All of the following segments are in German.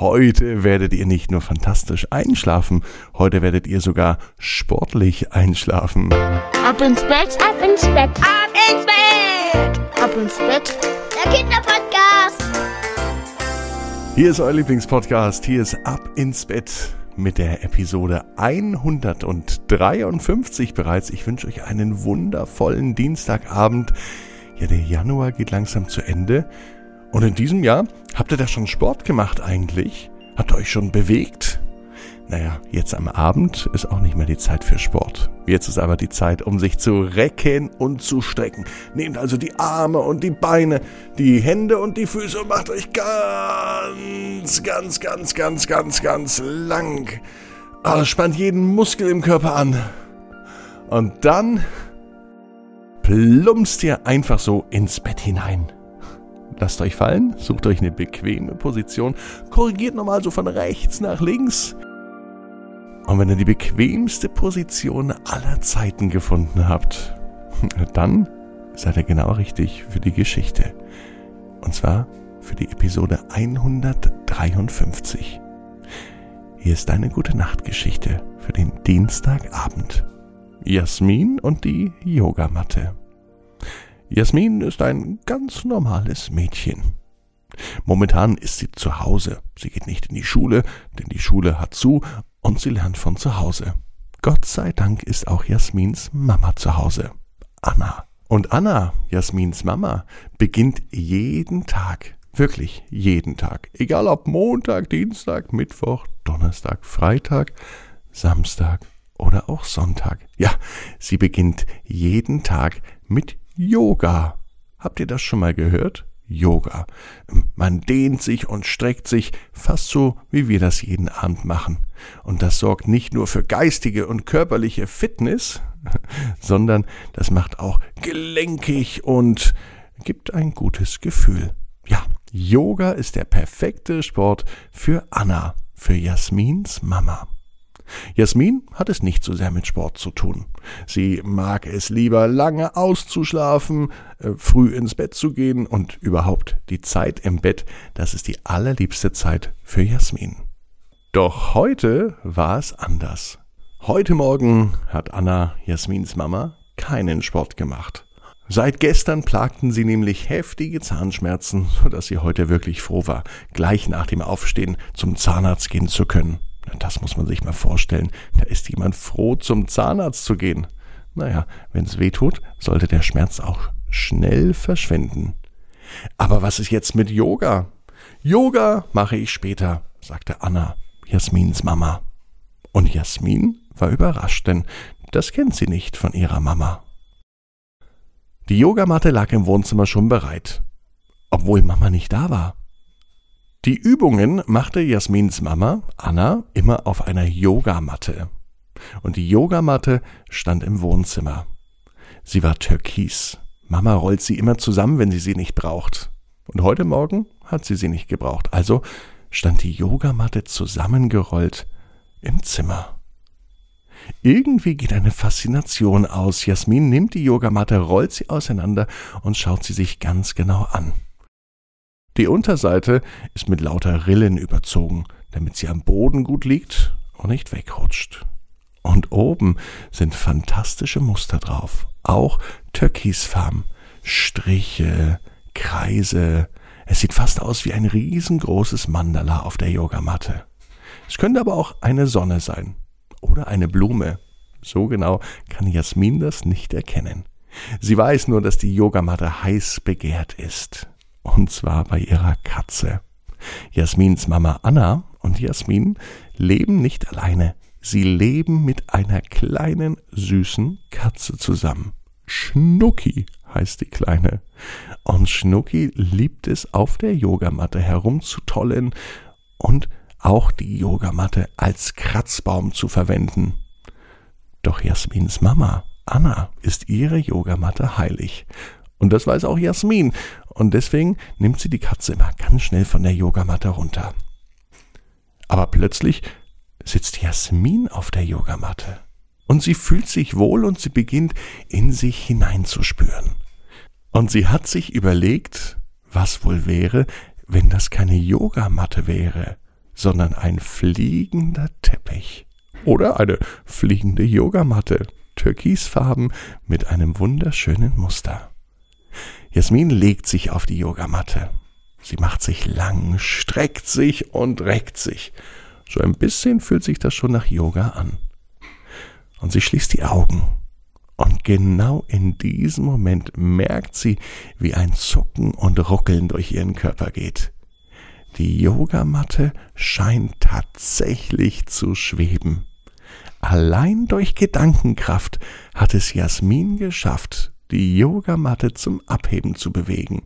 heute werdet ihr nicht nur fantastisch einschlafen, heute werdet ihr sogar sportlich einschlafen. Ab ins Bett, ab ins Bett, ab ins Bett, ab ins Bett. Der Kinderpodcast. Hier ist euer Lieblingspodcast, hier ist Ab ins Bett mit der Episode 153 bereits. Ich wünsche euch einen wundervollen Dienstagabend. Ja, der Januar geht langsam zu Ende. Und in diesem Jahr habt ihr da schon Sport gemacht eigentlich? Habt ihr euch schon bewegt? Naja, jetzt am Abend ist auch nicht mehr die Zeit für Sport. Jetzt ist aber die Zeit, um sich zu recken und zu strecken. Nehmt also die Arme und die Beine, die Hände und die Füße und macht euch ganz, ganz, ganz, ganz, ganz, ganz lang. Also spannt jeden Muskel im Körper an. Und dann plumpst ihr einfach so ins Bett hinein. Lasst euch fallen, sucht euch eine bequeme Position, korrigiert nochmal so von rechts nach links. Und wenn ihr die bequemste Position aller Zeiten gefunden habt, dann seid ihr genau richtig für die Geschichte. Und zwar für die Episode 153. Hier ist eine gute Nachtgeschichte für den Dienstagabend. Jasmin und die Yogamatte. Jasmin ist ein ganz normales Mädchen. Momentan ist sie zu Hause. Sie geht nicht in die Schule, denn die Schule hat zu und sie lernt von zu Hause. Gott sei Dank ist auch Jasmins Mama zu Hause. Anna. Und Anna, Jasmins Mama, beginnt jeden Tag, wirklich jeden Tag, egal ob Montag, Dienstag, Mittwoch, Donnerstag, Freitag, Samstag oder auch Sonntag. Ja, sie beginnt jeden Tag mit Yoga. Habt ihr das schon mal gehört? Yoga. Man dehnt sich und streckt sich fast so, wie wir das jeden Abend machen. Und das sorgt nicht nur für geistige und körperliche Fitness, sondern das macht auch gelenkig und gibt ein gutes Gefühl. Ja, Yoga ist der perfekte Sport für Anna, für Jasmins Mama. Jasmin hat es nicht so sehr mit Sport zu tun. Sie mag es lieber lange auszuschlafen, äh, früh ins Bett zu gehen und überhaupt die Zeit im Bett, das ist die allerliebste Zeit für Jasmin. Doch heute war es anders. Heute Morgen hat Anna, Jasmins Mama, keinen Sport gemacht. Seit gestern plagten sie nämlich heftige Zahnschmerzen, so dass sie heute wirklich froh war, gleich nach dem Aufstehen zum Zahnarzt gehen zu können. Das muss man sich mal vorstellen. Da ist jemand froh, zum Zahnarzt zu gehen. Naja, wenn es weh tut, sollte der Schmerz auch schnell verschwinden. Aber was ist jetzt mit Yoga? Yoga mache ich später, sagte Anna, Jasmins Mama. Und Jasmin war überrascht, denn das kennt sie nicht von ihrer Mama. Die Yogamatte lag im Wohnzimmer schon bereit, obwohl Mama nicht da war. Die Übungen machte Jasmins Mama, Anna, immer auf einer Yogamatte. Und die Yogamatte stand im Wohnzimmer. Sie war türkis. Mama rollt sie immer zusammen, wenn sie sie nicht braucht. Und heute Morgen hat sie sie nicht gebraucht. Also stand die Yogamatte zusammengerollt im Zimmer. Irgendwie geht eine Faszination aus. Jasmin nimmt die Yogamatte, rollt sie auseinander und schaut sie sich ganz genau an. Die Unterseite ist mit lauter Rillen überzogen, damit sie am Boden gut liegt und nicht wegrutscht. Und oben sind fantastische Muster drauf, auch Türkisfarben, Striche, Kreise. Es sieht fast aus wie ein riesengroßes Mandala auf der Yogamatte. Es könnte aber auch eine Sonne sein oder eine Blume. So genau kann Jasmin das nicht erkennen. Sie weiß nur, dass die Yogamatte heiß begehrt ist und zwar bei ihrer Katze. Jasmins Mama Anna und Jasmin leben nicht alleine. Sie leben mit einer kleinen, süßen Katze zusammen. Schnucki heißt die Kleine. Und Schnucki liebt es, auf der Yogamatte herumzutollen und auch die Yogamatte als Kratzbaum zu verwenden. Doch Jasmins Mama, Anna, ist ihre Yogamatte heilig. Und das weiß auch Jasmin. Und deswegen nimmt sie die Katze immer ganz schnell von der Yogamatte runter. Aber plötzlich sitzt Jasmin auf der Yogamatte. Und sie fühlt sich wohl und sie beginnt in sich hineinzuspüren. Und sie hat sich überlegt, was wohl wäre, wenn das keine Yogamatte wäre, sondern ein fliegender Teppich. Oder eine fliegende Yogamatte, türkisfarben mit einem wunderschönen Muster. Jasmin legt sich auf die Yogamatte. Sie macht sich lang, streckt sich und reckt sich. So ein bisschen fühlt sich das schon nach Yoga an. Und sie schließt die Augen. Und genau in diesem Moment merkt sie, wie ein Zucken und Ruckeln durch ihren Körper geht. Die Yogamatte scheint tatsächlich zu schweben. Allein durch Gedankenkraft hat es Jasmin geschafft, die Yogamatte zum Abheben zu bewegen.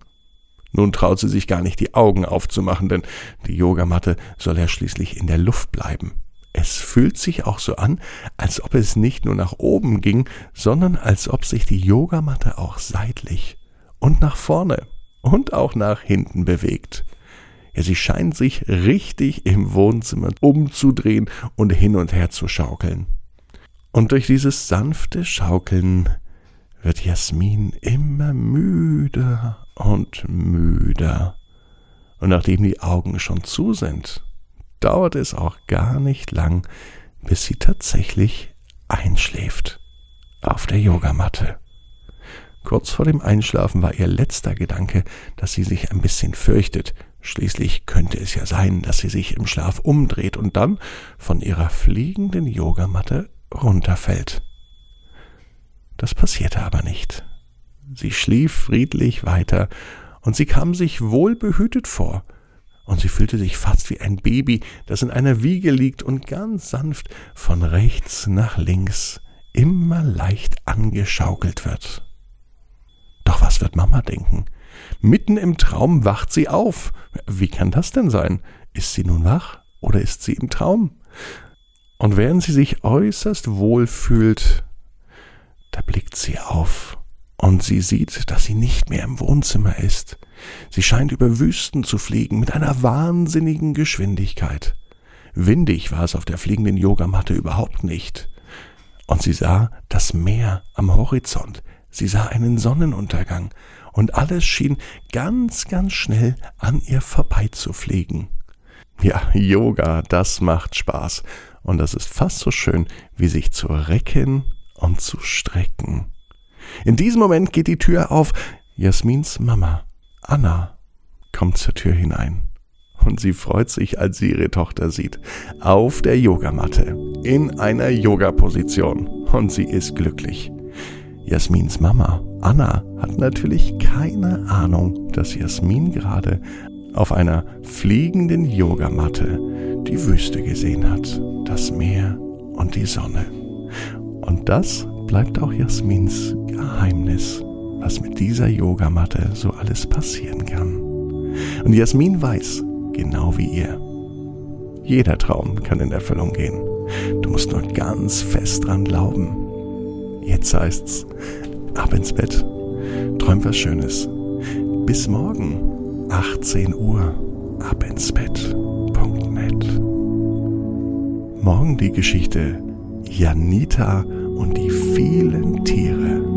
Nun traut sie sich gar nicht die Augen aufzumachen, denn die Yogamatte soll ja schließlich in der Luft bleiben. Es fühlt sich auch so an, als ob es nicht nur nach oben ging, sondern als ob sich die Yogamatte auch seitlich und nach vorne und auch nach hinten bewegt. Ja, sie scheint sich richtig im Wohnzimmer umzudrehen und hin und her zu schaukeln. Und durch dieses sanfte Schaukeln wird Jasmin immer müder und müder. Und nachdem die Augen schon zu sind, dauert es auch gar nicht lang, bis sie tatsächlich einschläft auf der Yogamatte. Kurz vor dem Einschlafen war ihr letzter Gedanke, dass sie sich ein bisschen fürchtet. Schließlich könnte es ja sein, dass sie sich im Schlaf umdreht und dann von ihrer fliegenden Yogamatte runterfällt. Das passierte aber nicht. Sie schlief friedlich weiter, und sie kam sich wohlbehütet vor, und sie fühlte sich fast wie ein Baby, das in einer Wiege liegt und ganz sanft von rechts nach links immer leicht angeschaukelt wird. Doch was wird Mama denken? Mitten im Traum wacht sie auf. Wie kann das denn sein? Ist sie nun wach oder ist sie im Traum? Und während sie sich äußerst wohl fühlt, da blickt sie auf und sie sieht, dass sie nicht mehr im Wohnzimmer ist. Sie scheint über Wüsten zu fliegen mit einer wahnsinnigen Geschwindigkeit. Windig war es auf der fliegenden Yogamatte überhaupt nicht. Und sie sah das Meer am Horizont, sie sah einen Sonnenuntergang, und alles schien ganz, ganz schnell an ihr vorbeizufliegen. Ja, Yoga, das macht Spaß, und das ist fast so schön, wie sich zu recken und zu strecken. In diesem Moment geht die Tür auf. Jasmins Mama, Anna, kommt zur Tür hinein. Und sie freut sich, als sie ihre Tochter sieht. Auf der Yogamatte. In einer Yoga-Position. Und sie ist glücklich. Jasmins Mama, Anna, hat natürlich keine Ahnung, dass Jasmin gerade auf einer fliegenden Yogamatte die Wüste gesehen hat, das Meer und die Sonne. Und das bleibt auch Jasmins Geheimnis, was mit dieser Yogamatte so alles passieren kann. Und Jasmin weiß, genau wie ihr, jeder Traum kann in Erfüllung gehen. Du musst nur ganz fest dran glauben. Jetzt heißt's, ab ins Bett, träum was Schönes. Bis morgen, 18 Uhr, ab ins Bett.net. Morgen die Geschichte Janita und die vielen Tiere.